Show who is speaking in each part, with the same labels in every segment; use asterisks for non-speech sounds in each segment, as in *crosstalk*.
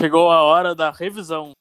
Speaker 1: Chegou a hora da revisão.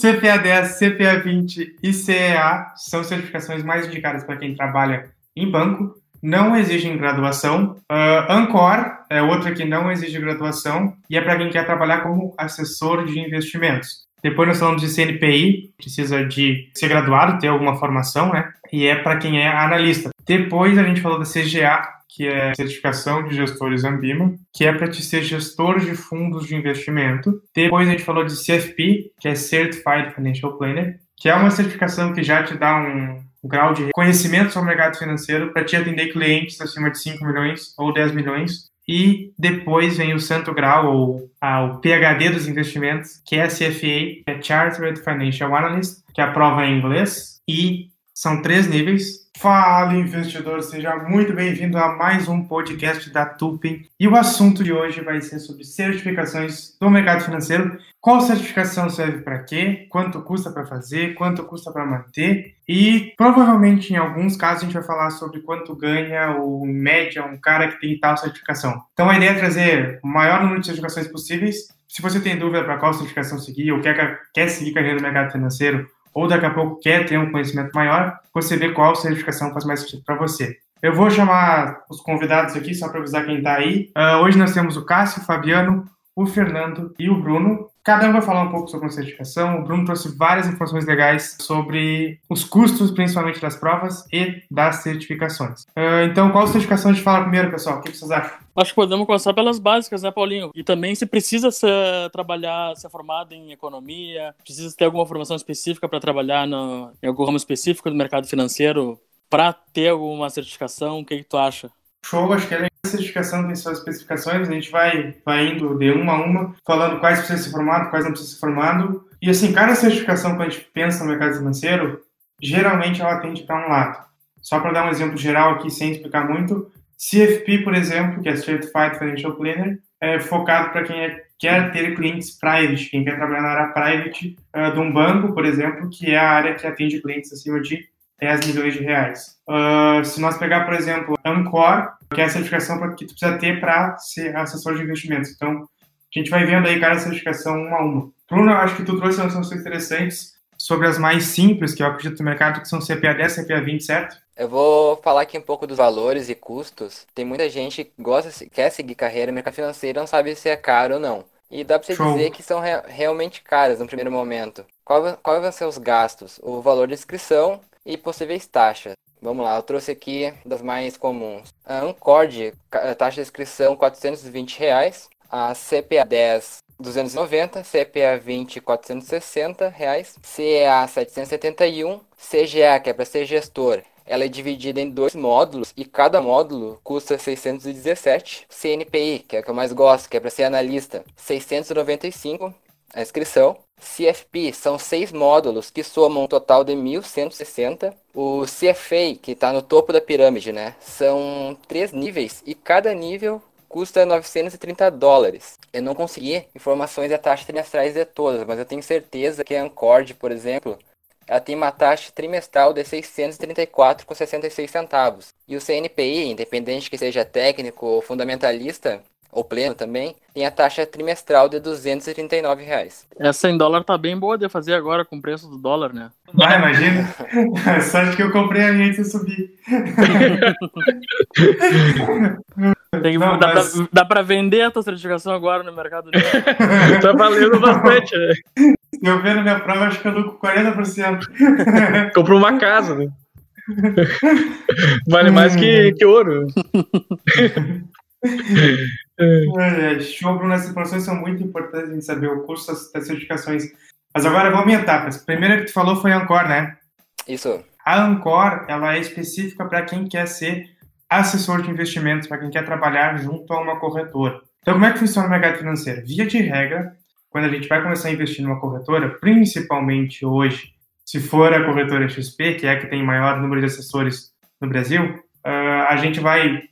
Speaker 2: CPA 10, CPA 20 e CEA são certificações mais indicadas para quem trabalha em banco, não exigem graduação. Uh, Ancor é outra que não exige graduação e é para quem quer trabalhar como assessor de investimentos. Depois nós falamos de CNPI, precisa de ser graduado, ter alguma formação, né? E é para quem é analista. Depois a gente falou da CGA, que é certificação de gestores Ambima, que é para te ser gestor de fundos de investimento. Depois a gente falou de CFP, que é Certified Financial Planner, que é uma certificação que já te dá um, grau de conhecimento sobre o mercado financeiro para te atender clientes acima de 5 milhões ou 10 milhões. E depois vem o santo grau, ou ah, o PHD dos investimentos, que é a CFA, que é Chartered Financial Analyst, que é a prova em inglês. E são três níveis. Fala, investidor, seja muito bem-vindo a mais um podcast da Tupin. E o assunto de hoje vai ser sobre certificações do mercado financeiro. Qual certificação serve para quê? Quanto custa para fazer? Quanto custa para manter? E provavelmente em alguns casos a gente vai falar sobre quanto ganha o média um cara que tem tal certificação. Então a ideia é trazer o maior número de certificações possíveis. Se você tem dúvida para qual certificação seguir ou quer, quer seguir carreira no mercado financeiro, ou daqui a pouco quer ter um conhecimento maior, você vê qual certificação faz mais sentido para você. Eu vou chamar os convidados aqui só para avisar quem está aí. Uh, hoje nós temos o Cássio, o Fabiano, o Fernando e o Bruno. Cada um vai falar um pouco sobre a certificação. O Bruno trouxe várias informações legais sobre os custos, principalmente das provas e das certificações. Uh, então, qual certificação a gente fala primeiro, pessoal? O que vocês acham?
Speaker 1: Acho que podemos começar pelas básicas, né, Paulinho? E também se precisa ser, trabalhar, ser formado em economia, precisa ter alguma formação específica para trabalhar no, em algum ramo específico do mercado financeiro para ter alguma certificação, o que, que tu acha?
Speaker 2: Show, acho que a certificação tem suas especificações, a gente vai, vai indo de uma a uma, falando quais precisam ser formados, quais não precisam ser formados. E assim, cada certificação que a gente pensa no mercado financeiro, geralmente ela tende para um lado. Só para dar um exemplo geral aqui, sem explicar muito, CFP, por exemplo, que é Certified Financial Planner, é focado para quem é, quer ter clientes private, quem quer trabalhar na área private uh, de um banco, por exemplo, que é a área que atende clientes acima de 10 milhões de reais. Uh, se nós pegar, por exemplo, Ancor, que é a certificação que tu precisa ter para ser assessor de investimentos. Então, a gente vai vendo aí cada certificação uma a uma. Bruno, acho que tu trouxe informações interessantes sobre as mais simples, que eu acredito no mercado, que são CPA 10 e CPA 20, certo?
Speaker 3: Eu vou falar aqui um pouco dos valores e custos. Tem muita gente que gosta, quer seguir carreira no mercado financeiro e não sabe se é caro ou não. E dá para você Show. dizer que são re realmente caras no primeiro momento. Qual, qual vão ser os gastos? O valor de inscrição e possíveis taxas. Vamos lá, eu trouxe aqui das mais comuns. A Ancord, taxa de inscrição 420 reais. a CPA 10 290, CPA 20 460 reais, CEA 771, CGA que é para ser gestor, ela é dividida em dois módulos e cada módulo custa 617. CNPI, que é o que eu mais gosto, que é para ser analista, 695 a inscrição. CFP são seis módulos que somam um total de 1.160. O CFA, que está no topo da pirâmide, né? São três níveis e cada nível custa 930 dólares. Eu não consegui informações de taxas trimestrais de todas, mas eu tenho certeza que a Ancord, por exemplo, ela tem uma taxa trimestral de 634,66 centavos. E o CNPI, independente que seja técnico ou fundamentalista, ou pleno também, tem a taxa trimestral de 239 reais.
Speaker 1: Essa em dólar tá bem boa de fazer agora com o preço do dólar, né?
Speaker 2: Ah, imagina. *laughs* Sorte que eu comprei a minha antes de subir.
Speaker 1: Tem, Não, dá, mas... pra, dá pra vender a tua certificação agora no mercado *laughs*
Speaker 4: Tá valendo bastante, né?
Speaker 2: Se eu ver na minha prova, acho que eu lucro 40%.
Speaker 4: Comprou uma casa, né? Vale mais que, que ouro.
Speaker 2: é, show, Bruno. Essas informações são muito importantes a gente saber o custo das certificações. Mas agora vamos em etapas. A primeira que tu falou foi a Ancor, né?
Speaker 3: Isso.
Speaker 2: A Ancor, ela é específica para quem quer ser assessor de investimentos, para quem quer trabalhar junto a uma corretora. Então, como é que funciona o mercado financeiro? Via de regra, quando a gente vai começar a investir numa corretora, principalmente hoje, se for a corretora XP, que é a que tem maior número de assessores no Brasil, uh, a gente vai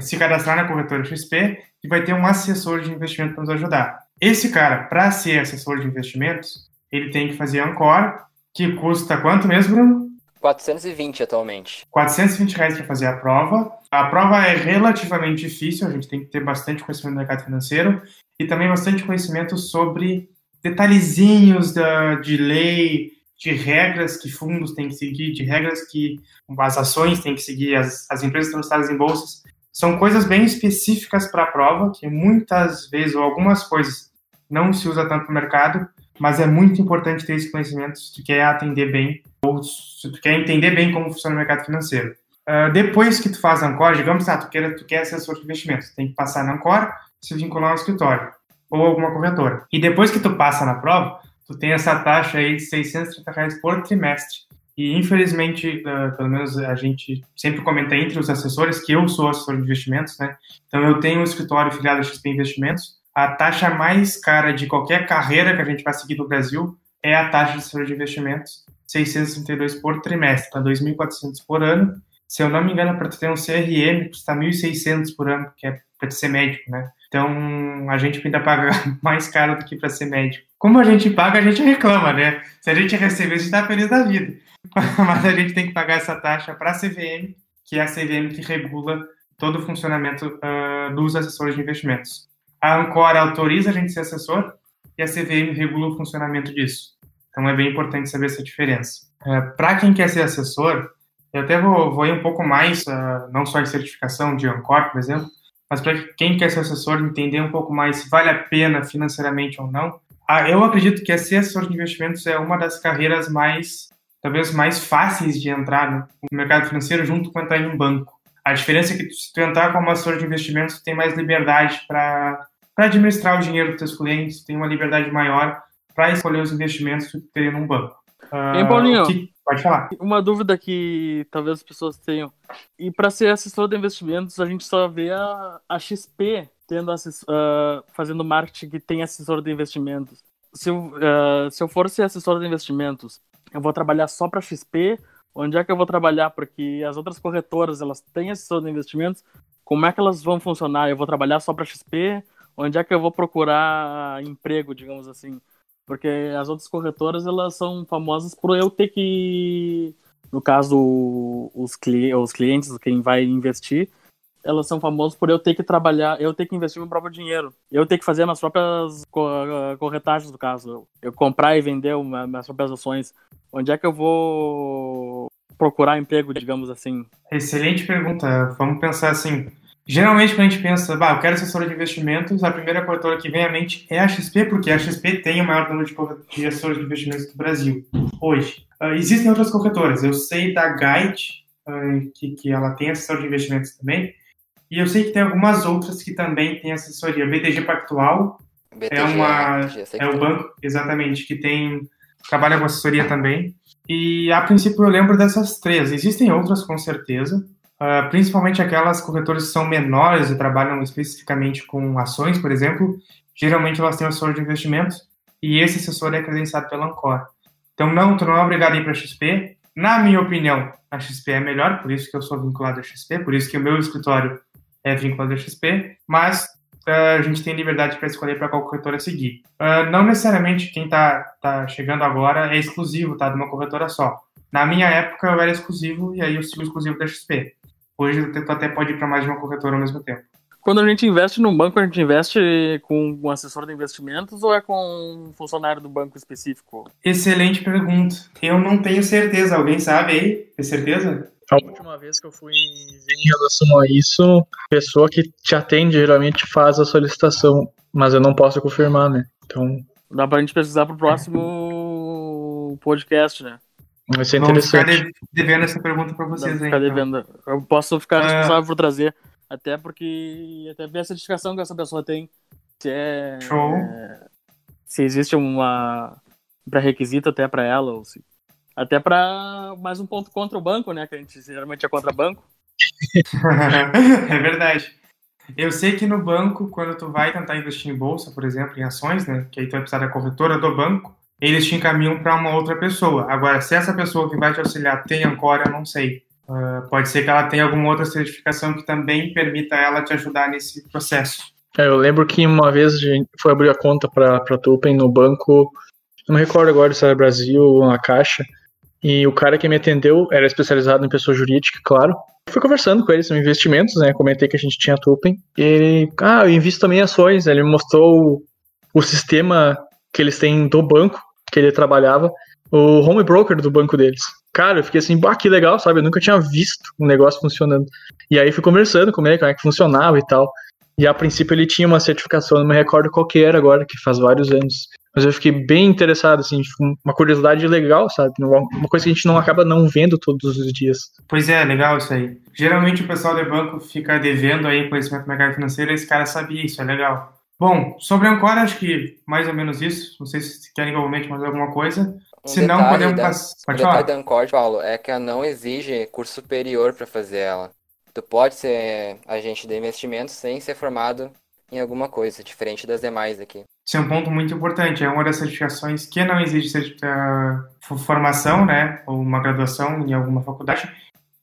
Speaker 2: se cadastrar na corretora XP e vai ter um assessor de investimento para nos ajudar. Esse cara, para ser assessor de investimentos, ele tem que fazer Ancor, que custa quanto mesmo, Bruno?
Speaker 3: 420 atualmente.
Speaker 2: 420 reais para fazer a prova. A prova é relativamente difícil, a gente tem que ter bastante conhecimento do mercado financeiro e também bastante conhecimento sobre detalhezinhos da, de lei, de regras que fundos têm que seguir, de regras que as ações têm que seguir, as, as empresas estão listadas em bolsas. São coisas bem específicas para a prova, que muitas vezes, ou algumas coisas, não se usa tanto no mercado, mas é muito importante ter esse conhecimento se tu quer atender bem, ou se tu quer entender bem como funciona o mercado financeiro. Uh, depois que tu faz a Ancor, digamos, ah, tu quer, tu quer assessor de investimentos, tem que passar na Ancor, se vincular ao escritório, ou alguma corretora. E depois que tu passa na prova, tu tem essa taxa aí de 630 reais por trimestre. E infelizmente, uh, pelo menos a gente sempre comenta entre os assessores que eu sou assessor de investimentos, né? Então eu tenho um escritório filiado a XP Investimentos. A taxa mais cara de qualquer carreira que a gente vai seguir no Brasil é a taxa de assessor de investimentos, 632 por trimestre, tá 2.400 por ano. Se eu não me engano, para ter um CRM, custa 1.600 por ano, que é para ser médico, né? Então, a gente ainda paga *laughs* mais caro do que para ser médico. Como a gente paga, a gente reclama, né? Se a gente receber, a gente está feliz da vida. *laughs* Mas a gente tem que pagar essa taxa para a CVM, que é a CVM que regula todo o funcionamento uh, dos assessores de investimentos. A Ancora autoriza a gente ser assessor e a CVM regula o funcionamento disso. Então, é bem importante saber essa diferença. Uh, para quem quer ser assessor, eu até vou, vou ir um pouco mais, uh, não só em certificação de Ancor, por exemplo, mas para quem quer ser assessor, entender um pouco mais se vale a pena financeiramente ou não, ah, eu acredito que ser assessor de investimentos é uma das carreiras mais, talvez mais fáceis de entrar no mercado financeiro junto com entrar em um banco. A diferença é que se tu entrar como assessor de investimentos, tu tem mais liberdade para administrar o dinheiro dos teus clientes, tem uma liberdade maior para escolher os investimentos que teria num banco.
Speaker 1: Uh, Hein, Paulinho?
Speaker 2: Que, pode falar.
Speaker 1: Uma dúvida que talvez as pessoas tenham. E para ser assessor de investimentos, a gente só vê a, a XP tendo assessor, uh, fazendo marketing que tem assessor de investimentos. Se eu, uh, se eu for ser assessor de investimentos, eu vou trabalhar só para XP? Onde é que eu vou trabalhar? Porque as outras corretoras elas têm assessor de investimentos. Como é que elas vão funcionar? Eu vou trabalhar só para XP? Onde é que eu vou procurar emprego, digamos assim? Porque as outras corretoras, elas são famosas por eu ter que, no caso, os, cli os clientes, quem vai investir, elas são famosas por eu ter que trabalhar, eu ter que investir meu próprio dinheiro. Eu ter que fazer minhas próprias corretagens, no caso. Eu comprar e vender minhas próprias ações. Onde é que eu vou procurar emprego, digamos assim?
Speaker 2: Excelente pergunta. Vamos pensar assim. Geralmente, quando a gente pensa, bah, eu quero assessora de investimentos, a primeira corretora que vem à mente é a XP, porque a XP tem o maior número de assessores de investimentos do Brasil, hoje. Uh, existem outras corretoras, eu sei da Guide, uh, que, que ela tem assessor de investimentos também, e eu sei que tem algumas outras que também têm assessoria. BTG Pactual BTG, é uma é o banco, exatamente, que tem trabalha com assessoria também. E a princípio eu lembro dessas três. Existem outras com certeza, Uh, principalmente aquelas corretoras que são menores e trabalham especificamente com ações, por exemplo, geralmente elas têm um assessor de investimentos e esse assessor é credenciado pela Ancor. Então, não, tu não é obrigado a ir para a XP. Na minha opinião, a XP é melhor, por isso que eu sou vinculado à XP, por isso que o meu escritório é vinculado à XP, mas uh, a gente tem liberdade para escolher para qual corretora seguir. Uh, não necessariamente quem está tá chegando agora é exclusivo tá, de uma corretora só. Na minha época eu era exclusivo e aí eu sigo exclusivo da XP. Hoje tu até pode ir para mais de uma corretora ao mesmo tempo.
Speaker 1: Quando a gente investe no banco, a gente investe com um assessor de investimentos ou é com um funcionário do banco específico?
Speaker 2: Excelente pergunta. Eu não tenho certeza. Alguém sabe aí? Tem certeza?
Speaker 4: A última vez que eu fui em relação a isso, a pessoa que te atende geralmente faz a solicitação, mas eu não posso confirmar, né? Então.
Speaker 1: Dá pra gente pesquisar pro próximo podcast, né?
Speaker 4: Vai ser interessante.
Speaker 2: Vamos ficar devendo essa pergunta para vocês aí.
Speaker 1: Então. Devendo. Eu posso ficar ah. responsável por trazer. Até porque. Até ver a certificação que essa pessoa tem. Se é.
Speaker 2: Show.
Speaker 1: É, se existe uma. pré-requisito até para ela. Ou se, até para mais um ponto contra o banco, né? Que a gente geralmente é contra banco. *laughs*
Speaker 2: é verdade. Eu sei que no banco, quando tu vai tentar investir em bolsa, por exemplo, em ações, né? Que aí tu vai precisar da corretora do banco eles te encaminham para uma outra pessoa. Agora, se essa pessoa que vai te auxiliar tem Ancora, eu não sei. Uh, pode ser que ela tenha alguma outra certificação que também permita ela te ajudar nesse processo.
Speaker 4: É, eu lembro que uma vez a gente foi abrir a conta para a Tupen no banco, não me recordo agora se era Brasil ou na Caixa, E o cara que me atendeu era especializado em pessoa jurídica, claro. Fui conversando com ele sobre investimentos, né? Comentei que a gente tinha Tupen. E ele, ah, eu invisto também em ações. Ele me mostrou o, o sistema que eles têm do banco que ele trabalhava, o home broker do banco deles. Cara, eu fiquei assim, bah, que legal, sabe? Eu nunca tinha visto um negócio funcionando. E aí fui conversando com ele, como é que funcionava e tal. E a princípio ele tinha uma certificação, não me recordo qual que era agora, que faz vários anos. Mas eu fiquei bem interessado, assim, uma curiosidade legal, sabe? Uma coisa que a gente não acaba não vendo todos os dias.
Speaker 2: Pois é, legal isso aí. Geralmente o pessoal do banco fica devendo aí conhecimento do mercado financeiro e esse cara sabia isso, é legal. Bom, sobre Ancora, acho que mais ou menos isso. Não sei se querem igualmente mais alguma coisa. Um se não, podemos passar. Pode
Speaker 3: o
Speaker 2: falar.
Speaker 3: detalhe da Ancora, Paulo, é que ela não exige curso superior para fazer ela. Tu pode ser agente de investimentos sem ser formado em alguma coisa, diferente das demais aqui.
Speaker 2: Isso é um ponto muito importante. É uma das certificações que não exige formação, né, ou uma graduação em alguma faculdade.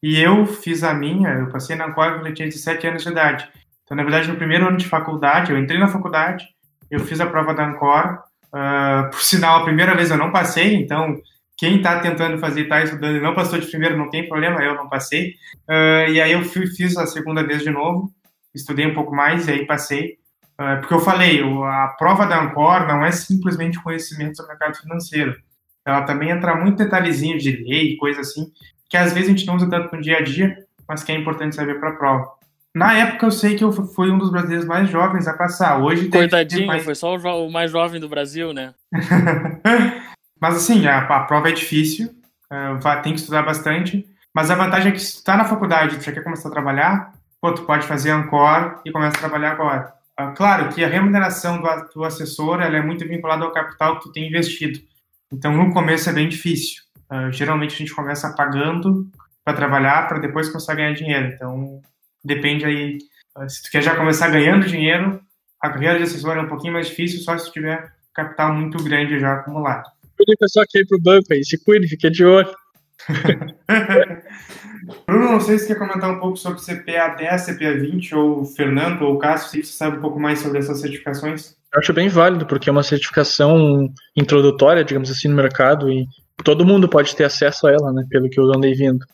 Speaker 2: E eu fiz a minha, eu passei na Ancora quando eu tinha 17 anos de idade. Então, na verdade, no primeiro ano de faculdade, eu entrei na faculdade, eu fiz a prova da Ancora. Uh, por sinal, a primeira vez eu não passei, então quem está tentando fazer, está estudando e não passou de primeiro, não tem problema, eu não passei. Uh, e aí eu fui, fiz a segunda vez de novo, estudei um pouco mais e aí passei. Uh, porque eu falei, a prova da Ancor não é simplesmente conhecimento sobre mercado financeiro. Ela também entra muito detalhezinho de lei, coisa assim, que às vezes a gente não usa tanto no dia a dia, mas que é importante saber para a prova. Na época eu sei que eu fui um dos brasileiros mais jovens a passar. Hoje
Speaker 1: Coitadinho, mais... foi só o mais jovem do Brasil, né? *laughs*
Speaker 2: Mas assim, a, a prova é difícil, uh, tem que estudar bastante. Mas a vantagem é que se tu tá na faculdade e já quer começar a trabalhar, pô, tu pode fazer Ancor e começa a trabalhar agora. Uh, claro que a remuneração do, do assessor ela é muito vinculada ao capital que tu tem investido. Então, no começo é bem difícil. Uh, geralmente a gente começa pagando para trabalhar para depois começar a ganhar dinheiro. Então, depende aí. Se tu quer já começar ganhando dinheiro, a carreira de assessor é um pouquinho mais difícil só se tu tiver capital muito grande já acumulado
Speaker 4: cuide o pessoal que ir pro banco aí. Se cuide, fique de olho. *laughs*
Speaker 2: Bruno, não sei se quer comentar um pouco sobre CPA 10, CPA 20, ou Fernando, ou Cássio, se você sabe um pouco mais sobre essas certificações.
Speaker 4: Eu acho bem válido, porque é uma certificação introdutória, digamos assim, no mercado, e todo mundo pode ter acesso a ela, né, pelo que eu andei vindo.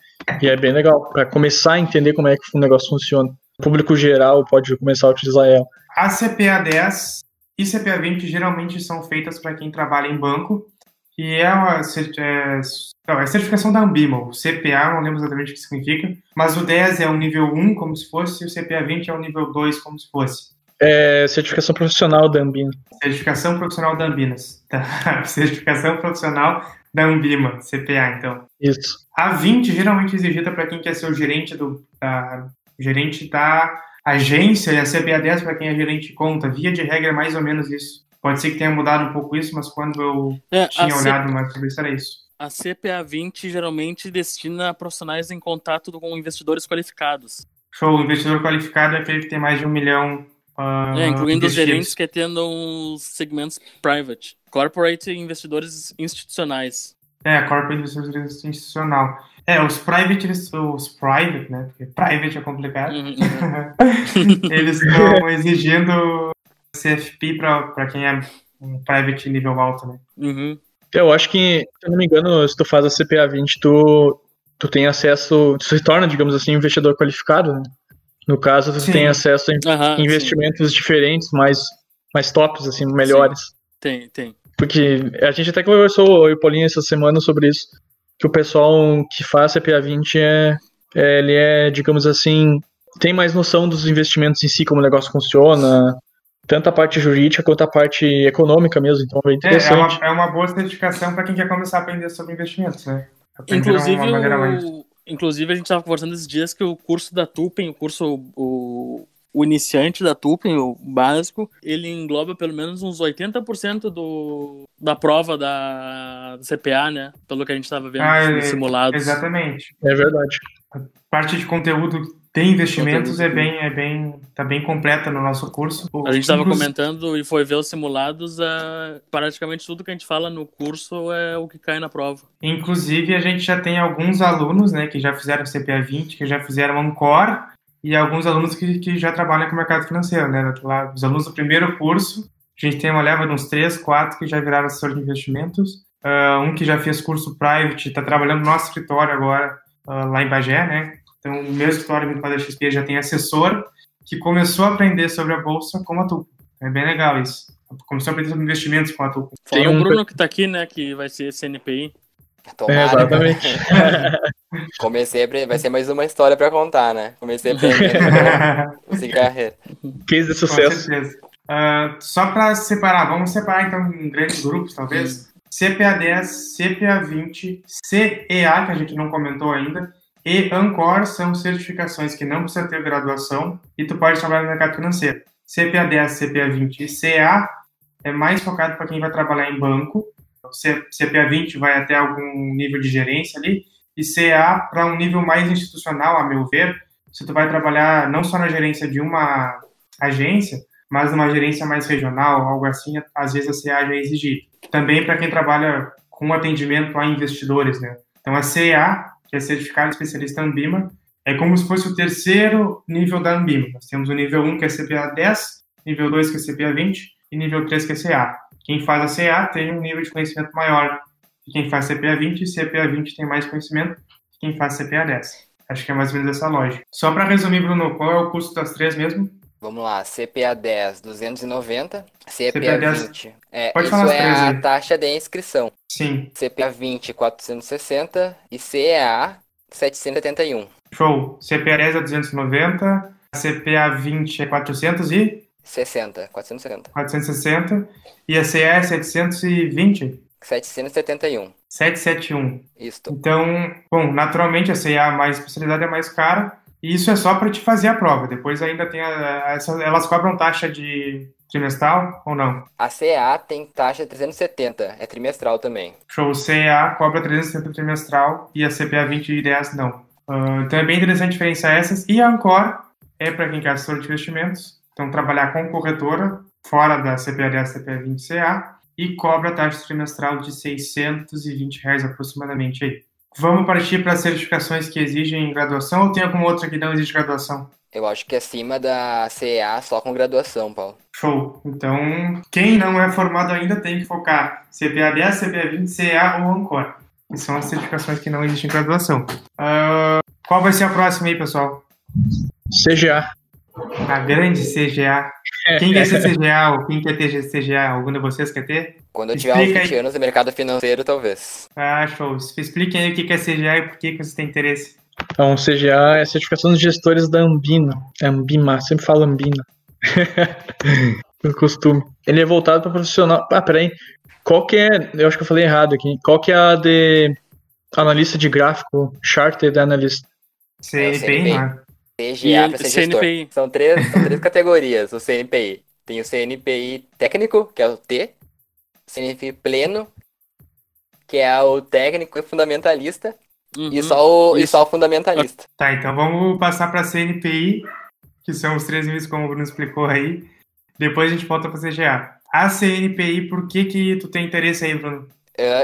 Speaker 4: E é bem legal, para começar a entender como é que o negócio funciona. O público geral pode começar a utilizar ela.
Speaker 2: A CPA 10 e CPA 20 geralmente são feitas para quem trabalha em banco, que é uma é, não, é certificação da Ambima, o CPA, não lembro exatamente o que significa, mas o 10 é um nível 1, como se fosse, e o CPA 20 é um nível 2, como se fosse.
Speaker 4: É certificação profissional da Ambima.
Speaker 2: Certificação profissional da Ambinas. Tá. *laughs* certificação profissional da Ambima, CPA, então.
Speaker 4: Isso.
Speaker 2: A 20 geralmente é exigida para quem quer ser o gerente do da, gerente da agência e a CPA 10 para quem é gerente de conta. Via de regra é mais ou menos isso. Pode ser que tenha mudado um pouco isso, mas quando eu é, tinha olhado C... mais sobre isso, era isso.
Speaker 1: A CPA 20 geralmente destina profissionais em contato com investidores qualificados.
Speaker 2: Show, o investidor qualificado é aquele que tem mais de um milhão. Uh,
Speaker 1: é, incluindo os gerentes que atendam os segmentos private. Corporate investidores institucionais.
Speaker 2: É, corporate investidores institucional. É, os private, os private, né? Porque private é complicado. Uhum, *laughs* uhum. eles estão exigindo CFP para quem é um private nível alto, né?
Speaker 1: Uhum.
Speaker 4: Eu acho que, se eu não me engano, se tu faz a CPA 20, tu, tu tem acesso, tu se torna, digamos assim, um investidor qualificado, né? No caso, tu sim. tem acesso a uhum, investimentos sim. diferentes, mais, mais tops, assim, melhores. Sim.
Speaker 1: Tem, tem.
Speaker 4: Porque a gente até conversou, eu e o Paulinho, essa semana sobre isso, que o pessoal que faz CPA 20 é, é, ele é, digamos assim, tem mais noção dos investimentos em si, como o negócio funciona, tanto a parte jurídica quanto a parte econômica mesmo. Então é interessante.
Speaker 2: É, é, uma, é uma boa certificação para quem quer começar a aprender sobre investimentos, né?
Speaker 1: inclusive, o, inclusive, a gente estava conversando esses dias que o curso da Tupen, o curso, o, o iniciante da Tupen, o básico, ele engloba pelo menos uns 80% do, da prova da CPA, né? Pelo que a gente estava vendo ah, nos é, simulados.
Speaker 2: Exatamente.
Speaker 4: É verdade.
Speaker 2: A parte de conteúdo tem investimentos é bem, é bem, tá bem completa no nosso curso.
Speaker 1: A gente estava comentando e foi ver os simulados, é, praticamente tudo que a gente fala no curso é o que cai na prova.
Speaker 2: Inclusive, a gente já tem alguns alunos, né, que já fizeram CPA 20, que já fizeram Ancor, e alguns alunos que, que já trabalham com o mercado financeiro, né, os alunos do primeiro curso, a gente tem uma leva de uns três, quatro que já viraram assessor de investimentos, uh, um que já fez curso private, está trabalhando no nosso escritório agora, uh, lá em Bagé, né? Então, o meu escritório a XP já tem assessor que começou a aprender sobre a bolsa com a Tulpa. É bem legal isso. Começou a aprender sobre investimentos com a Tulpa.
Speaker 1: Tem um... o Bruno que está aqui, né, que vai ser CNPI.
Speaker 3: Tomara. É, exatamente. *laughs* Comecei a... Vai ser mais uma história para contar, né? Comecei a aprender *laughs* carreira.
Speaker 4: Case de sucesso. Com
Speaker 2: certeza. Uh, só para separar, vamos separar então em grandes grupos, talvez. CPA 10, CPA 20, CEA, que a gente não comentou ainda, e Ancor são certificações que não precisa ter graduação e tu pode trabalhar no mercado financeiro. CPA 10, CPA 20 e CA é mais focado para quem vai trabalhar em banco. CPA 20 vai até algum nível de gerência ali e CA para um nível mais institucional, a meu ver, se tu vai trabalhar não só na gerência de uma agência, mas numa gerência mais regional, algo assim, às vezes a CA já é exigida. Também para quem trabalha com atendimento a investidores, né? Então a CA que é certificado especialista Ambima, é como se fosse o terceiro nível da Ambima. Nós temos o nível 1, que é CPA 10, nível 2, que é CPA 20, e nível 3, que é CA. Quem faz a CA tem um nível de conhecimento maior. E quem faz CPA 20, CPA 20 tem mais conhecimento que quem faz CPA 10. Acho que é mais ou menos essa lógica. Só para resumir, Bruno, qual é o custo das três mesmo?
Speaker 3: Vamos lá, CPA 10, 290. CPA, CPA 20. É, Pode isso falar é a aí. taxa de inscrição.
Speaker 2: Sim.
Speaker 3: CPA 20, 460. E CEA, 771.
Speaker 2: Show. CPA 10 é 290. CPA 20 é 400 e?
Speaker 3: 60, 460.
Speaker 2: 460. E a CEA é 720?
Speaker 3: 771.
Speaker 2: 771.
Speaker 3: Isso.
Speaker 2: Então, bom, naturalmente a CEA mais especialidade é mais cara. E isso é só para te fazer a prova. Depois ainda tem a, a, elas cobram taxa de trimestral ou não?
Speaker 3: A CA tem taxa 370, é trimestral também.
Speaker 2: Show, CA cobra 370 trimestral e a CPA 20 e 10 não. Uh, então é bem interessante diferenciar essas. E a Ancor é para quem quer assessor de investimentos. Então trabalhar com corretora, fora da CPA 10, CPA 20 CA, e cobra taxa trimestral de 620 reais aproximadamente aí. Vamos partir para as certificações que exigem graduação ou tem alguma outra que não exige graduação?
Speaker 3: Eu acho que acima da CEA só com graduação, Paulo.
Speaker 2: Show. Então, quem não é formado ainda tem que focar CPA 10, CPA 20, CEA ou Ancor. Que são as certificações que não existem graduação. Uh, qual vai ser a próxima aí, pessoal?
Speaker 4: CGA.
Speaker 2: A grande CGA. Quem quer ser CGA ou quem quer ter CGA? Algum de vocês quer ter?
Speaker 3: Quando eu tiver uns 20 aí. anos no mercado financeiro, talvez.
Speaker 2: Ah, show. Expliquem aí o que é CGA e por que você tem interesse.
Speaker 4: Então, CGA é a certificação dos gestores da Ambina. É Ambima, sempre falo Ambina. *laughs* Por costume. Ele é voltado para profissional. Ah, peraí. Qual que é. Eu acho que eu falei errado aqui. Qual que é a de analista de gráfico? Chartered Analyst.
Speaker 2: CNPI, né?
Speaker 3: CGA para ser CNPI. gestor. São três, são três *laughs* categorias, o CNPI. Tem o CNPI técnico, que é o T. CNPI pleno, que é o técnico e fundamentalista. Uhum, e, só o, e só o fundamentalista.
Speaker 2: Tá, então vamos passar para CNPI, que são os três níveis como o Bruno explicou aí. Depois a gente volta para CGA. A CNPI, por que que tu tem interesse aí, Bruno?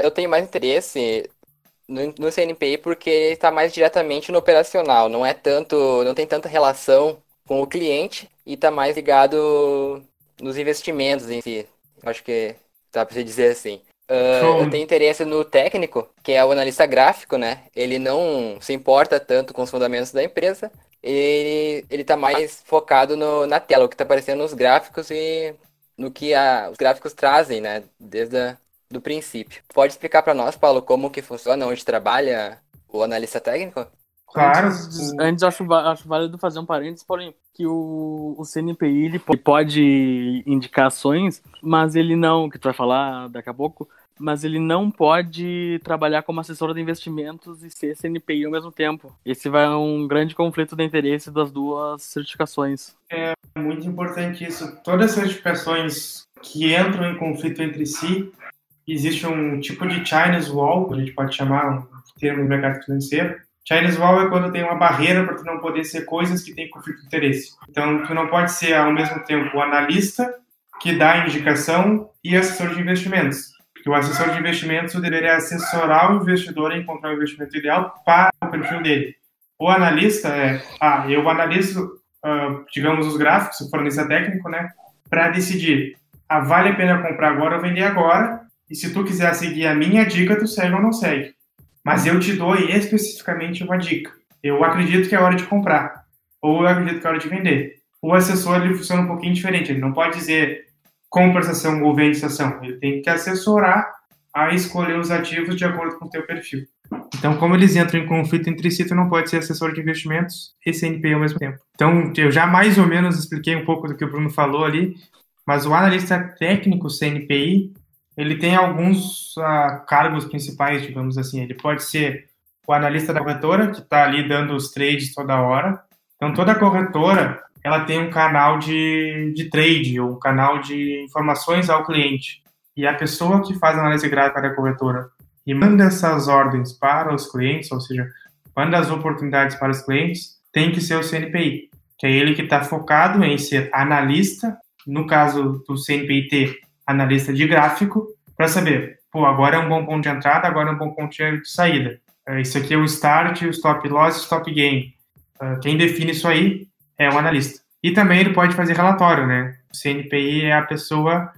Speaker 3: Eu tenho mais interesse no, no CNPI porque ele está mais diretamente no operacional, não é tanto, não tem tanta relação com o cliente e está mais ligado nos investimentos em si. Acho que dá para dizer assim. Uh, eu tenho interesse no técnico, que é o analista gráfico, né? Ele não se importa tanto com os fundamentos da empresa, ele, ele tá mais focado no, na tela, o que tá aparecendo nos gráficos e no que a, os gráficos trazem, né? Desde a, do princípio. Pode explicar para nós, Paulo, como que funciona, onde trabalha o analista técnico?
Speaker 2: Claro.
Speaker 1: Antes, antes acho, acho válido fazer um parênteses, Paulinho, que o, o CNPI ele pode indicar ações, mas ele não, que tu vai falar daqui a pouco, mas ele não pode trabalhar como assessor de investimentos e ser CNPI ao mesmo tempo. Esse vai um grande conflito de interesse das duas certificações.
Speaker 2: É muito importante isso. Todas as certificações que entram em conflito entre si, existe um tipo de Chinese Wall, a gente pode chamar um termo no mercado financeiro, Chinese Wall é quando tem uma barreira para tu não poder ser coisas que têm conflito de interesse. Então, tu não pode ser ao mesmo tempo o analista que dá indicação e assessor de investimentos. Porque o assessor de investimentos deveria assessorar o investidor a encontrar o investimento ideal para o perfil dele. O analista é, ah, eu analiso, uh, digamos, os gráficos, o fornecedor técnico, né, para decidir, ah, vale a pena comprar agora ou vender agora, e se tu quiser seguir a minha dica, tu segue ou não segue. Mas eu te dou especificamente uma dica. Eu acredito que é hora de comprar, ou eu acredito que é hora de vender. O assessor ele funciona um pouquinho diferente. Ele não pode dizer compra essa ação ou vende essa ação. Ele tem que assessorar a escolher os ativos de acordo com o teu perfil. Então, como eles entram em conflito entre si, tu não pode ser assessor de investimentos e CNPI ao mesmo tempo. Então, eu já mais ou menos expliquei um pouco do que o Bruno falou ali, mas o analista técnico CNPI, ele tem alguns uh, cargos principais, digamos assim. Ele pode ser o analista da corretora, que está ali dando os trades toda hora. Então, toda corretora, ela tem um canal de, de trade, ou um canal de informações ao cliente. E a pessoa que faz análise gráfica da corretora e manda essas ordens para os clientes, ou seja, manda as oportunidades para os clientes, tem que ser o CNPI, que é ele que está focado em ser analista, no caso do CNPI analista de gráfico, para saber, pô, agora é um bom ponto de entrada, agora é um bom ponto de saída. É, isso aqui é o start, o stop loss, o stop gain. É, quem define isso aí é o analista. E também ele pode fazer relatório, né? O CNPI é a pessoa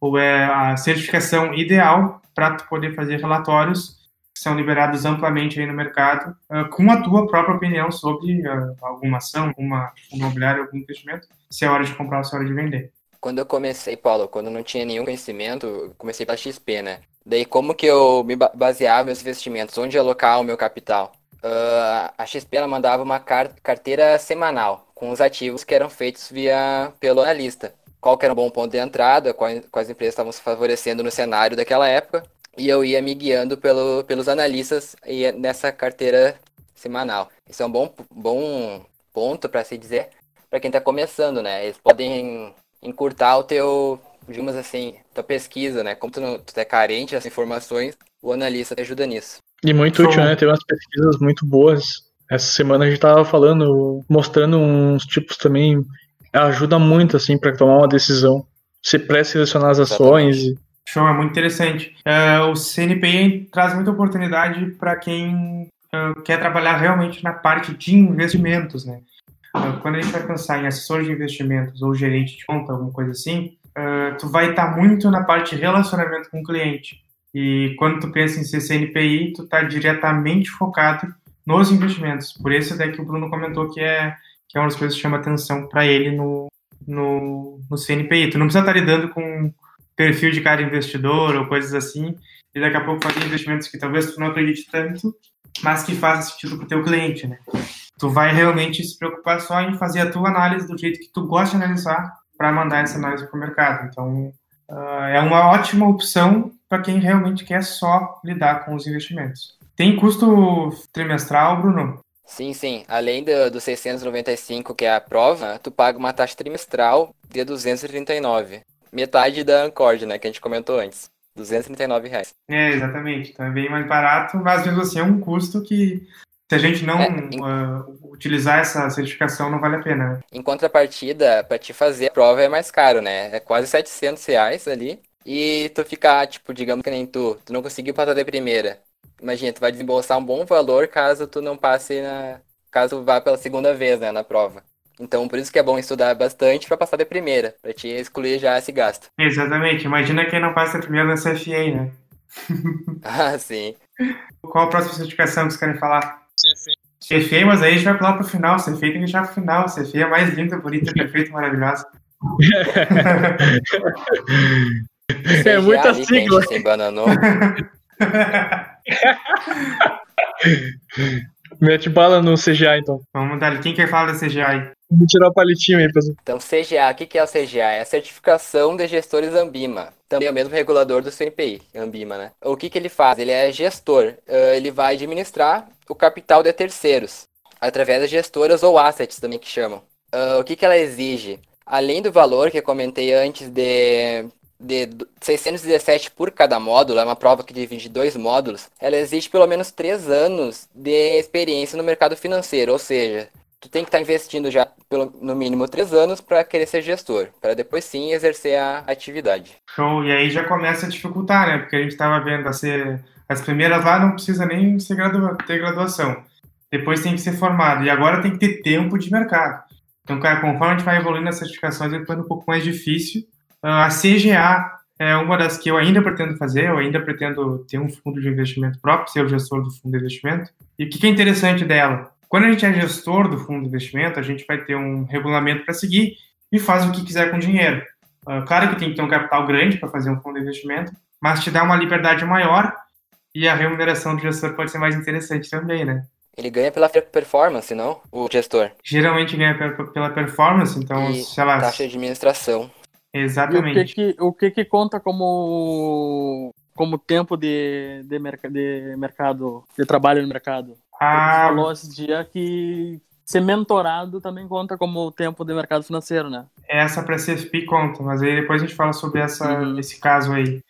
Speaker 2: ou é a certificação ideal para poder fazer relatórios que são liberados amplamente aí no mercado, uh, com a tua própria opinião sobre alguma ação, alguma imobiliária, algum investimento, se é hora de comprar ou se é hora de vender.
Speaker 3: Quando eu comecei, Paulo, quando não tinha nenhum conhecimento, comecei pela XP, né? Daí como que eu me baseava meus investimentos, onde alocar o meu capital? Uh, a XP ela mandava uma carteira semanal com os ativos que eram feitos via pelo analista qual que era um bom ponto de entrada, quais, quais empresas estavam se favorecendo no cenário daquela época, e eu ia me guiando pelo, pelos analistas e nessa carteira semanal. Isso é um bom, bom ponto para se dizer para quem está começando, né? Eles podem encurtar o teu, digamos assim, tua pesquisa, né? Como tu, não, tu é carente dessas informações, o analista te ajuda nisso.
Speaker 4: E muito útil, né? Tem umas pesquisas muito boas. Essa semana a gente estava falando, mostrando uns tipos também ajuda muito, assim, para tomar uma decisão. Você pré-selecionar as ações. E...
Speaker 2: Show, é muito interessante. Uh, o CNPI traz muita oportunidade para quem uh, quer trabalhar realmente na parte de investimentos, né? Uh, quando a gente vai pensar em assessor de investimentos ou gerente de conta, alguma coisa assim, tu vai estar tá muito na parte de relacionamento com o cliente. E quando tu pensa em ser CNPI, tu está diretamente focado nos investimentos. Por isso até que o Bruno comentou que é que é uma das coisas que chama atenção para ele no, no, no CNPI. Tu não precisa estar lidando com perfil de cada investidor ou coisas assim, e daqui a pouco fazer investimentos que talvez tu não acredite tanto, mas que façam sentido para o teu cliente, né? Tu vai realmente se preocupar só em fazer a tua análise do jeito que tu gosta de analisar para mandar essa análise para o mercado. Então, uh, é uma ótima opção para quem realmente quer só lidar com os investimentos. Tem custo trimestral, Bruno?
Speaker 3: Sim, sim. Além do, do 695, que é a prova, tu paga uma taxa trimestral de 239. Metade da Ancord, né, que a gente comentou antes. 239 reais.
Speaker 2: É, exatamente. Então é bem mais barato, mas mesmo assim é um custo que se a gente não é, em... uh, utilizar essa certificação, não vale a pena. Né?
Speaker 3: Em contrapartida, para te fazer a prova é mais caro, né? É quase 700 reais ali. E tu ficar, tipo, digamos que nem tu, tu não conseguiu passar de primeira. Imagina, tu vai desembolsar um bom valor caso tu não passe na. caso vá pela segunda vez, né, na prova. Então, por isso que é bom estudar bastante para passar de primeira, para te excluir já esse gasto.
Speaker 2: Exatamente. Imagina quem não passa primeiro na CFA, né? *laughs*
Speaker 3: ah, sim.
Speaker 2: Qual a próxima certificação que vocês querem falar? CFA. CFA, mas aí a gente vai pular pro final. CFA tem que deixar pro final. CFA é mais linda, bonita, *laughs* perfeita, maravilhosa.
Speaker 4: é muita sigla.
Speaker 3: Sem bananou. *laughs*
Speaker 4: Mete bala no CGA, então.
Speaker 2: Vamos dar. Quem quer falar da CGA
Speaker 4: Vou tirar o palitinho aí, pessoal.
Speaker 3: Então, CGA, o que é o CGA? É a certificação de gestores Ambima. Também é o mesmo regulador do CNPI, Ambima, né? O que, que ele faz? Ele é gestor. Uh, ele vai administrar o capital de terceiros, através das gestoras ou assets também que chamam. Uh, o que, que ela exige? Além do valor que eu comentei antes de de 617 por cada módulo, é uma prova que divide dois módulos, ela exige pelo menos três anos de experiência no mercado financeiro, ou seja, tu tem que estar tá investindo já pelo, no mínimo três anos para querer ser gestor, para depois sim exercer a atividade.
Speaker 2: Show, e aí já começa a dificultar, né? Porque a gente estava vendo a ser, as primeiras lá não precisa nem ter graduação, depois tem que ser formado, e agora tem que ter tempo de mercado. Então, cara, conforme a gente vai evoluindo as certificações, vai ficando um pouco mais difícil a CGA é uma das que eu ainda pretendo fazer, eu ainda pretendo ter um fundo de investimento próprio, ser o gestor do fundo de investimento. E o que é interessante dela? Quando a gente é gestor do fundo de investimento, a gente vai ter um regulamento para seguir e faz o que quiser com o dinheiro. Uh, claro que tem que ter um capital grande para fazer um fundo de investimento, mas te dá uma liberdade maior e a remuneração do gestor pode ser mais interessante também, né?
Speaker 3: Ele ganha pela performance, não? O gestor.
Speaker 2: Geralmente ganha pela performance, então,
Speaker 3: e sei lá. Taxa de administração.
Speaker 2: Exatamente.
Speaker 1: E o que que, o que, que conta como como tempo de, de, merc de mercado, de trabalho no mercado? Ah, Você falou esse dia que ser mentorado também conta como tempo de mercado financeiro, né?
Speaker 2: Essa para CFP conta, mas aí depois a gente fala sobre essa, uhum. esse caso aí.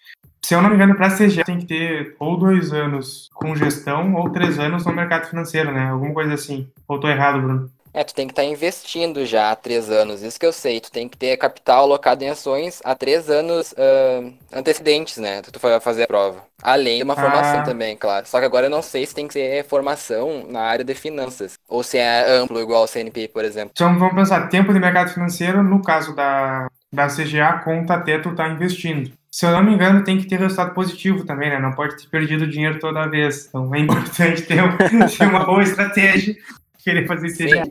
Speaker 2: Se eu não me engano, para CGA tem que ter ou dois anos com gestão ou três anos no mercado financeiro, né? Alguma coisa assim. Ou tô errado, Bruno?
Speaker 3: É, tu tem que estar tá investindo já há três anos, isso que eu sei. Tu tem que ter capital alocado em ações há três anos uh, antecedentes, né? Tu vai fazer a prova. Além de uma formação ah. também, claro. Só que agora eu não sei se tem que ser formação na área de finanças. Ou se é amplo, igual o CNP, por exemplo.
Speaker 2: Então vamos pensar, tempo de mercado financeiro, no caso da, da CGA, conta até tu estar tá investindo. Se eu não me engano, tem que ter resultado positivo também, né? Não pode ter perdido dinheiro toda vez. Então é importante ter, *laughs* ter uma boa estratégia querer fazer isso
Speaker 3: aí.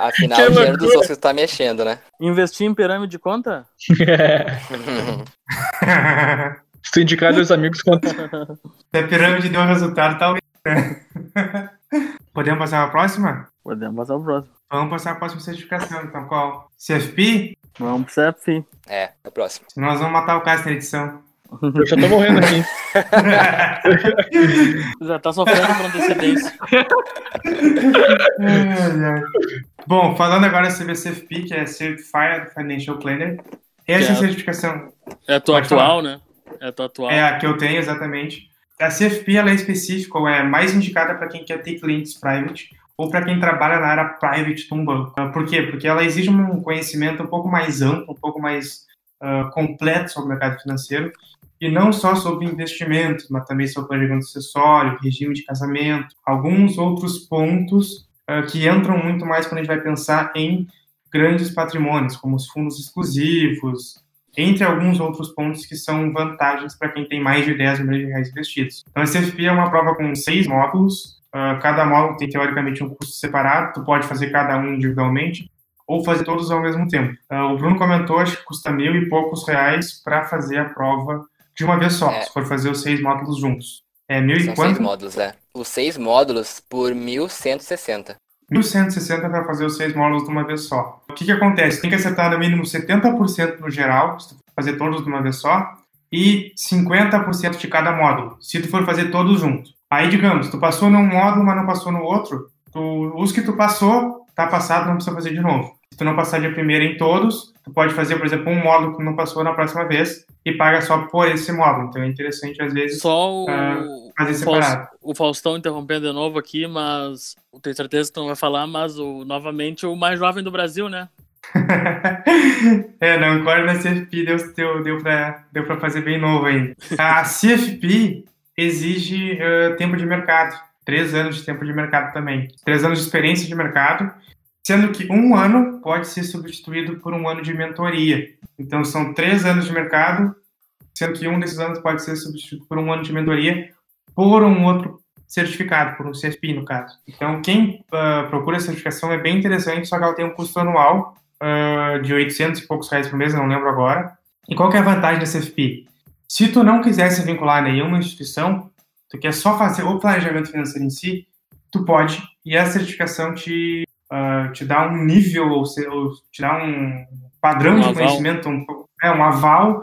Speaker 3: Afinal, *laughs* que o dinheiro dos outros está mexendo, né?
Speaker 1: Investir em pirâmide de conta? *laughs*
Speaker 4: Se indicar dois amigos, conta.
Speaker 2: Se a pirâmide deu um resultado, talvez. Podemos passar para a próxima?
Speaker 1: Podemos passar para a próxima.
Speaker 2: Vamos passar para a próxima certificação, então qual? CFP?
Speaker 1: Vamos para CFP.
Speaker 3: É, é o próximo.
Speaker 2: Senão nós vamos matar o Cássio na edição.
Speaker 4: Eu já tô morrendo aqui. *laughs*
Speaker 1: já tá sofrendo por antecedência. *laughs*
Speaker 2: Bom, falando agora sobre a CFP, que é Certified Financial Planner. Essa é certificação.
Speaker 1: É a tua atual, falar. né? É a tua atual.
Speaker 2: É a que eu tenho, exatamente. A CFP ela é específica, ou é mais indicada para quem quer ter clientes private ou para quem trabalha na área private de um banco. Por quê? Porque ela exige um conhecimento um pouco mais amplo, um pouco mais uh, completo sobre o mercado financeiro e não só sobre investimentos, mas também sobre planejamento acessório, regime de casamento, alguns outros pontos uh, que entram muito mais quando a gente vai pensar em grandes patrimônios, como os fundos exclusivos, entre alguns outros pontos que são vantagens para quem tem mais de 10 milhões de reais investidos. Então, a CFP é uma prova com seis módulos, uh, cada módulo tem teoricamente um custo separado, tu pode fazer cada um individualmente, ou fazer todos ao mesmo tempo. Uh, o Bruno comentou, acho que custa mil e poucos reais para fazer a prova de uma vez só, é. se for fazer os seis módulos juntos. É mil São e quanto?
Speaker 3: seis módulos, é. Os seis módulos por 1.160.
Speaker 2: 1.160 para fazer os seis módulos de uma vez só. O que, que acontece? Tem que acertar no mínimo 70% no geral, se tu fazer todos de uma vez só, e 50% de cada módulo, se tu for fazer todos juntos. Aí, digamos, tu passou num módulo, mas não passou no outro, tu, os que tu passou, tá passado, não precisa fazer de novo. Se tu não passar de primeira em todos, tu pode fazer, por exemplo, um módulo que não passou na próxima vez e paga só por esse módulo. Então é interessante, às vezes,
Speaker 1: só o, uh, fazer separado. O Faustão interrompendo de novo aqui, mas tenho certeza que tu não vai falar, mas o, novamente o mais jovem do Brasil, né? *laughs*
Speaker 2: é, não, agora na CFP deu, deu, deu para deu pra fazer bem novo ainda. A CFP exige uh, tempo de mercado, três anos de tempo de mercado também, três anos de experiência de mercado sendo que um ano pode ser substituído por um ano de mentoria. Então, são três anos de mercado, sendo que um desses anos pode ser substituído por um ano de mentoria por um outro certificado, por um CFP, no caso. Então, quem uh, procura certificação é bem interessante, só que ela tem um custo anual uh, de 800 e poucos reais por mês, não lembro agora. E qual é a vantagem da CFP? Se tu não quiser se vincular a nenhuma instituição, tu quer só fazer o planejamento financeiro em si, tu pode, e a certificação te uh, te dá um nível, ou, se, ou te dá um padrão um de aval. conhecimento, um, é, um aval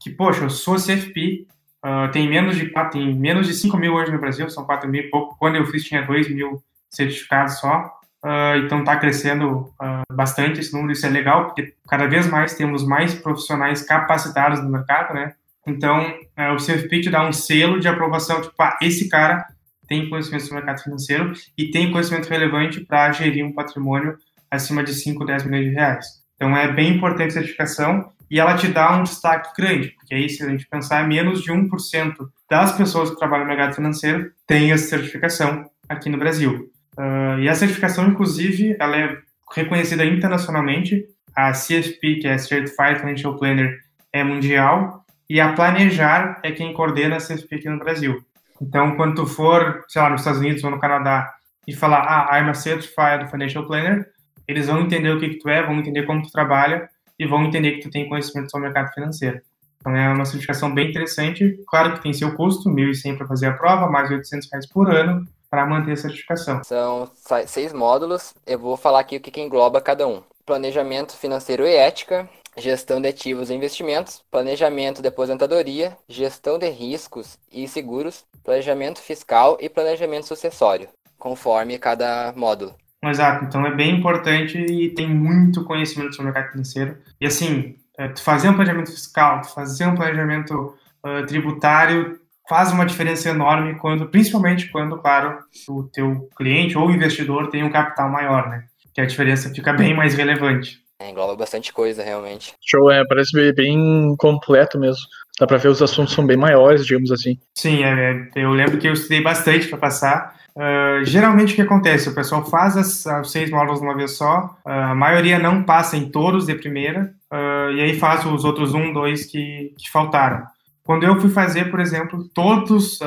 Speaker 2: que, poxa, eu sou CFP, uh, ah, tem menos de tem menos de 5 mil hoje no Brasil, são 4 mil e pouco. Quando eu fiz tinha 2 mil certificados só. Uh, então está crescendo bastante esse número, isso é legal, porque cada vez mais temos mais profissionais capacitados no mercado, né? Então, uh, o CFP te dá um selo de aprovação, tipo, ah, esse cara tem conhecimento sobre o mercado financeiro e tem conhecimento relevante para gerir um patrimônio acima de 5, 10 milhões de reais. Então é bem importante a certificação e ela te dá um destaque grande, porque aí se a gente pensar, menos de 1% das pessoas que trabalham no mercado financeiro têm essa certificação aqui no Brasil. Uh, e a certificação, inclusive, ela é reconhecida internacionalmente. A CFP, que é Certified Financial Planner, é mundial e a Planejar é quem coordena a CFP aqui no Brasil. Então, quando tu for, sei lá, nos Estados Unidos ou no Canadá e falar, ah, I'm a Certified Financial Planner, eles vão entender o que, que tu é, vão entender como tu trabalha e vão entender que tu tem conhecimento sobre o mercado financeiro. Então, é uma certificação bem interessante. Claro que tem seu custo, 1.100 para fazer a prova, mais 800 reais por ano para manter a certificação.
Speaker 3: São seis módulos. Eu vou falar aqui o que, que engloba cada um. Planejamento financeiro e ética, gestão de ativos e investimentos, planejamento de aposentadoria, gestão de riscos e seguros, planejamento fiscal e planejamento sucessório, conforme cada módulo.
Speaker 2: Exato, então é bem importante e tem muito conhecimento sobre o mercado financeiro. E assim, é, tu fazer um planejamento fiscal, tu fazer um planejamento uh, tributário faz uma diferença enorme quando, principalmente quando, claro, o teu cliente ou investidor tem um capital maior, né? Que a diferença fica bem mais relevante.
Speaker 3: É, engloba bastante coisa, realmente.
Speaker 4: Show, é, parece bem completo mesmo. Dá pra ver os assuntos são bem maiores, digamos assim.
Speaker 2: Sim, é, eu lembro que eu estudei bastante para passar. Uh, geralmente o que acontece? O pessoal faz as, as seis módulos uma vez só, uh, a maioria não passa em todos de primeira, uh, e aí faz os outros um, dois que, que faltaram. Quando eu fui fazer, por exemplo, todos,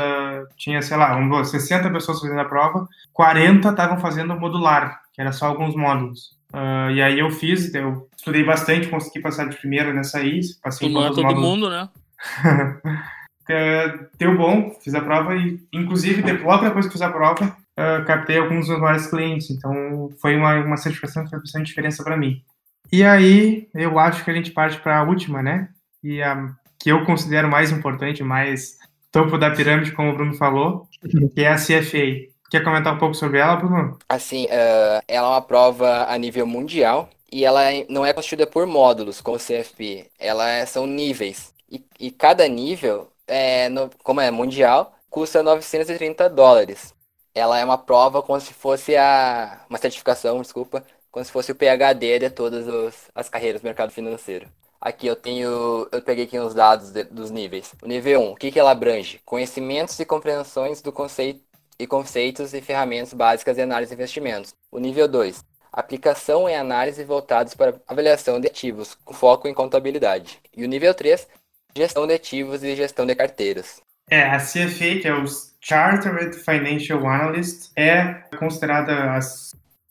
Speaker 2: tinha, sei lá, um, 60 pessoas fazendo a prova, 40 estavam fazendo modular, que era só alguns módulos. Uh, e aí eu fiz, eu estudei bastante, consegui passar de primeira nessa aí. Passei
Speaker 1: não é todo módulos. mundo, né? *laughs*
Speaker 2: Deu bom, fiz a prova e, inclusive, logo depois que fiz a prova, uh, captei alguns dos maiores clientes. Então, foi uma, uma certificação que fez bastante diferença para mim. E aí, eu acho que a gente parte para a última, né? E a que eu considero mais importante, mais topo da pirâmide, como o Bruno falou, que é a CFA. Quer comentar um pouco sobre ela, Bruno?
Speaker 3: Assim, uh, ela é uma prova a nível mundial e ela é, não é constituída por módulos, como o CFP. Ela é, são níveis. E, e cada nível, é, no, como é mundial, custa 930 dólares. Ela é uma prova como se fosse a. Uma certificação, desculpa, como se fosse o PHD de todas os, as carreiras do mercado financeiro. Aqui eu tenho. Eu peguei aqui os dados de, dos níveis. O nível 1, o que, que ela abrange? Conhecimentos e compreensões do conceito e conceitos e ferramentas básicas de análise de investimentos. O nível 2, aplicação e análise voltados para avaliação de ativos, com foco em contabilidade. E o nível 3, gestão de ativos e gestão de carteiras.
Speaker 2: É, a CFA, que é o Chartered Financial Analyst, é considerada a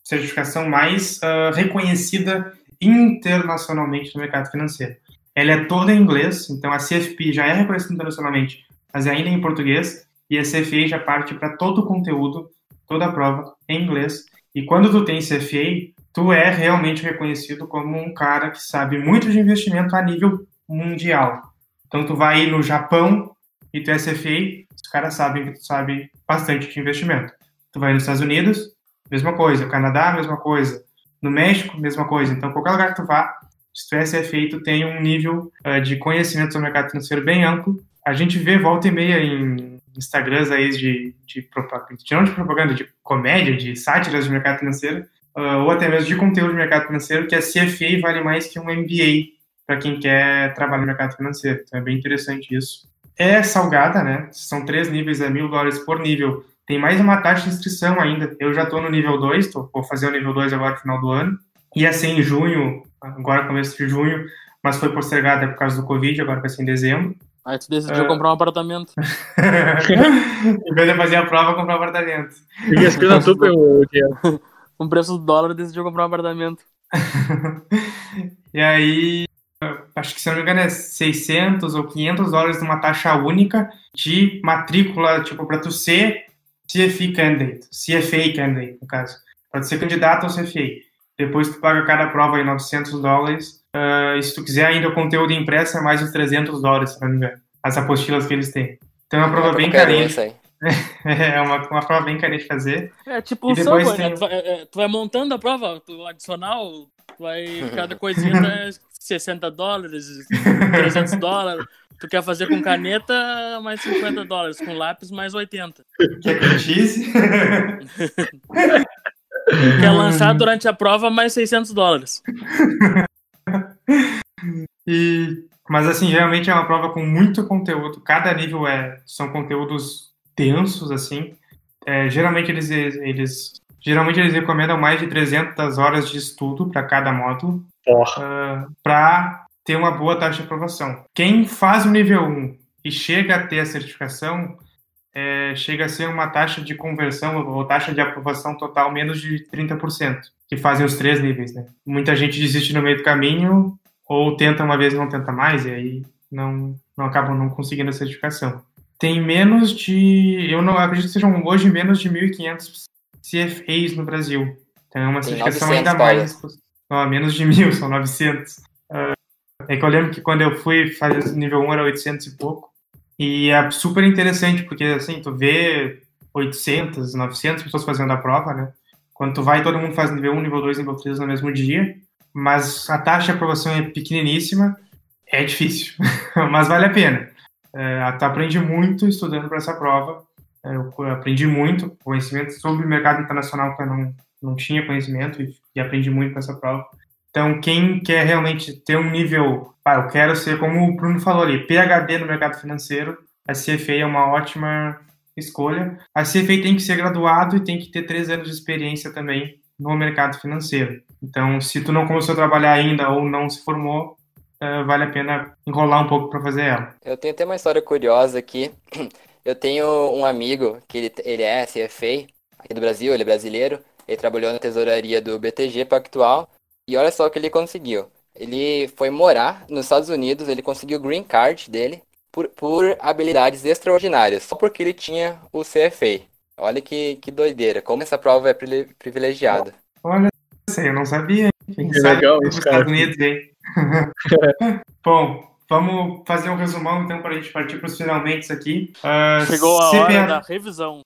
Speaker 2: certificação mais uh, reconhecida internacionalmente no mercado financeiro. Ela é toda em inglês, então a CFP já é reconhecida internacionalmente, mas ainda em português, e a CFA já parte para todo o conteúdo, toda a prova em inglês. E quando tu tem CFA, tu é realmente reconhecido como um cara que sabe muito de investimento a nível mundial. Então tu vai no Japão e tu é CFA, os caras sabem que tu sabe bastante de investimento. Tu vai nos Estados Unidos, mesma coisa. Canadá, mesma coisa. No México, mesma coisa. Então qualquer lugar que tu vá, se tu é CFA, tu tem um nível uh, de conhecimento sobre o mercado financeiro bem amplo. A gente vê volta e meia em Instagrams aí de, de propaganda, não de propaganda, de comédia, de sátiras de mercado financeiro, uh, ou até mesmo de conteúdo de mercado financeiro, que a CFA vale mais que um MBA para quem quer trabalhar no mercado financeiro. Então é bem interessante isso. É salgada, né? São três níveis, é mil dólares por nível. Tem mais uma taxa de inscrição ainda. Eu já estou no nível 2, tô, vou fazer o nível 2 agora no final do ano. Ia ser em junho, agora começo de junho, mas foi postergada por causa do Covid, agora vai ser em dezembro.
Speaker 1: Aí tu decidiu uh... comprar um apartamento. *laughs*
Speaker 2: em vez de fazer a prova, comprar um apartamento.
Speaker 4: E as coisas super *laughs*
Speaker 1: Com o preço do dólar, decidiu comprar um apartamento. *laughs*
Speaker 2: e aí, acho que se não me engano é 600 ou 500 dólares numa taxa única de matrícula, tipo, para tu ser CFA candidate, CFA candidate, no caso. Para tu ser candidato ao CFA. Depois tu paga cada prova aí 900 dólares Uh, e se tu quiser ainda o conteúdo impresso, é mais de 300 dólares, se não me engano. As apostilas que eles têm. Então é uma prova é bem carinha. *laughs* é uma, uma prova bem carinha de fazer.
Speaker 1: É tipo o software, tem... né? tu, vai, é, tu vai montando a prova, tu adicional, tu vai, *laughs* cada coisinha é 60 dólares, 300 *laughs* dólares. Tu quer fazer com caneta, mais 50 dólares. Com lápis, mais 80.
Speaker 2: Quer que cheese?
Speaker 1: Quer lançar durante a prova, mais 600 dólares.
Speaker 2: E, mas assim, geralmente é uma prova com muito conteúdo. Cada nível é são conteúdos densos assim. É, geralmente eles eles geralmente eles recomendam mais de 300 horas de estudo para cada módulo. Uh, para ter uma boa taxa de aprovação. Quem faz o nível 1 e chega a ter a certificação, é, chega a ser uma taxa de conversão ou taxa de aprovação total menos de 30%, que fazem os três níveis. Né? Muita gente desiste no meio do caminho ou tenta uma vez e não tenta mais, e aí não, não acabam não conseguindo a certificação. Tem menos de, eu não acredito que sejam hoje menos de 1.500 CFAs no Brasil. Então é uma certificação ainda mais. Não, menos de mil, *laughs* são 900. Uh, é que eu lembro que quando eu fui fazer nível 1 era 800 e pouco. E é super interessante, porque assim, tu vê 800, 900 pessoas fazendo a prova, né? Quando tu vai, todo mundo faz nível 1, nível 2, nível 3 no mesmo dia. Mas a taxa de aprovação é pequeniníssima. É difícil, *laughs* mas vale a pena. É, tu aprende muito estudando para essa prova. É, eu aprendi muito conhecimento sobre o mercado internacional que eu não, não tinha conhecimento e, e aprendi muito com essa prova. Então, quem quer realmente ter um nível, ah, eu quero ser, como o Bruno falou ali, PhD no mercado financeiro, a CFA é uma ótima escolha. A CFA tem que ser graduado e tem que ter três anos de experiência também no mercado financeiro. Então, se tu não começou a trabalhar ainda ou não se formou, uh, vale a pena enrolar um pouco para fazer ela.
Speaker 3: Eu tenho até uma história curiosa aqui. *clears throat* Eu tenho um amigo que ele, ele é CFA aqui do Brasil, ele é brasileiro. Ele trabalhou na tesouraria do BTG Pactual e olha só o que ele conseguiu. Ele foi morar nos Estados Unidos, ele conseguiu o green card dele por, por habilidades extraordinárias, só porque ele tinha o CFA. Olha que, que doideira, como essa prova é privilegiada.
Speaker 2: Olha, eu não sabia. Quem que legal isso, cara. Estados Unidos, hein? *laughs* Bom, vamos fazer um resumão então para a gente partir para os finalmente aqui.
Speaker 1: Uh, Chegou a CPA... hora da revisão.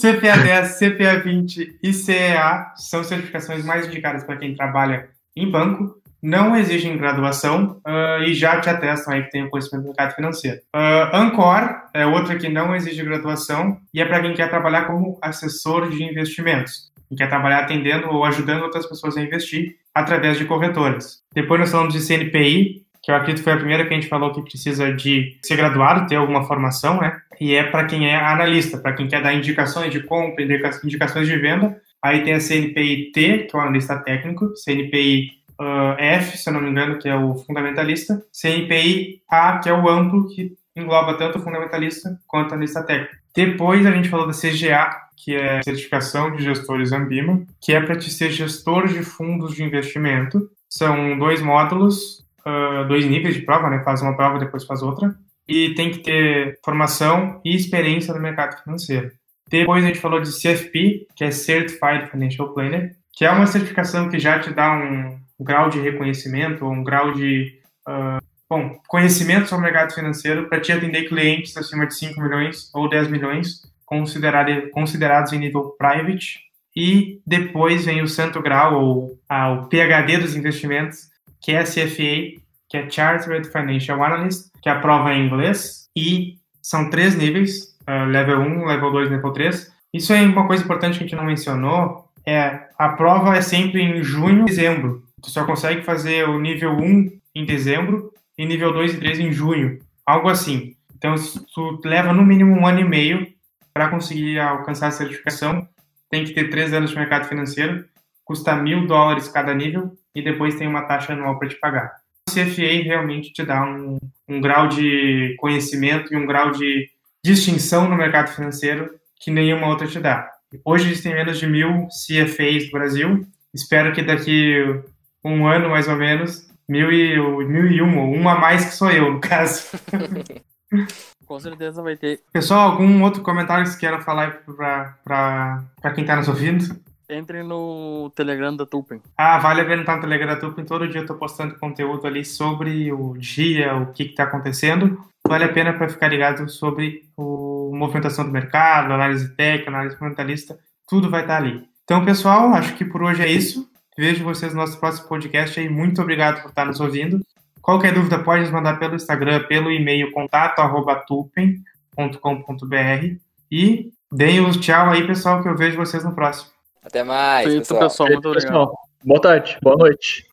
Speaker 2: CPA 10, CPA 20 e CEA são certificações mais indicadas para quem trabalha em banco, não exigem graduação uh, e já te atestam aí que tem conhecimento do mercado financeiro. Uh, Ancor é outra que não exige graduação e é para quem quer trabalhar como assessor de investimentos, quem quer trabalhar atendendo ou ajudando outras pessoas a investir através de corretoras. Depois nós falamos de CNPI, que eu acredito foi a primeira que a gente falou que precisa de ser graduado, ter alguma formação, né? E é para quem é analista, para quem quer dar indicações de compra, indicações de venda. Aí tem a CNPI-T, que é o analista técnico, CNPI uh, F, se eu não me engano, que é o fundamentalista, CNPI A, que é o amplo, que engloba tanto o fundamentalista quanto a analista técnico. Depois a gente falou da CGA, que é certificação de gestores Ambima, que é para te ser gestor de fundos de investimento. São dois módulos, uh, dois níveis de prova, né? Faz uma prova, depois faz outra. E tem que ter formação e experiência no mercado financeiro. Depois a gente falou de CFP, que é Certified Financial Planner, que é uma certificação que já te dá um, grau de reconhecimento, um grau de uh, bom, conhecimento sobre o mercado financeiro para te atender clientes acima de 5 milhões ou 10 milhões, considerado, considerados em nível private. E depois vem o santo grau, ou ah, o PHD dos investimentos, que é a CFA, que é Chartered Financial Analyst, que é a prova em inglês, e são três níveis, uh, level 1, level 2 level 3. Isso é uma coisa importante que a gente não mencionou, é a prova é sempre em junho e dezembro. Tu só consegue fazer o nível 1 em dezembro e nível 2 e 3 em junho, algo assim. Então, tu leva no mínimo um ano e meio para conseguir alcançar a certificação. Tem que ter três anos de mercado financeiro, custa mil dólares cada nível e depois tem uma taxa anual para te pagar. O CFA realmente te dá um, um grau de conhecimento e um grau de distinção no mercado financeiro que nenhuma outra te dá. Hoje existem menos de mil CFAs no Brasil. Espero que daqui um ano, mais ou menos, mil e, mil e uma, uma a mais que sou eu, no caso. *laughs*
Speaker 1: Com certeza vai ter.
Speaker 2: Pessoal, algum outro comentário que vocês queiram falar para quem está nos ouvindo?
Speaker 1: Entre no Telegram da Tupen.
Speaker 2: Ah, vale a pena entrar no Telegram da Tupen. Todo dia eu tô postando conteúdo ali sobre o dia, o que está acontecendo. Vale a pena para ficar ligado sobre a movimentação do mercado, análise técnica, análise fundamentalista. Tudo vai estar ali. Então, pessoal, acho que por hoje é isso. Vejo vocês no nosso próximo podcast aí. Muito obrigado por estar nos ouvindo. Qualquer dúvida pode nos mandar pelo Instagram, pelo e-mail contato@tupen.com.br e deem o tchau aí, pessoal, que eu vejo vocês no próximo.
Speaker 3: Até mais,
Speaker 1: Feito, pessoal. pessoal. Muito obrigado.
Speaker 4: Boa tarde, boa noite.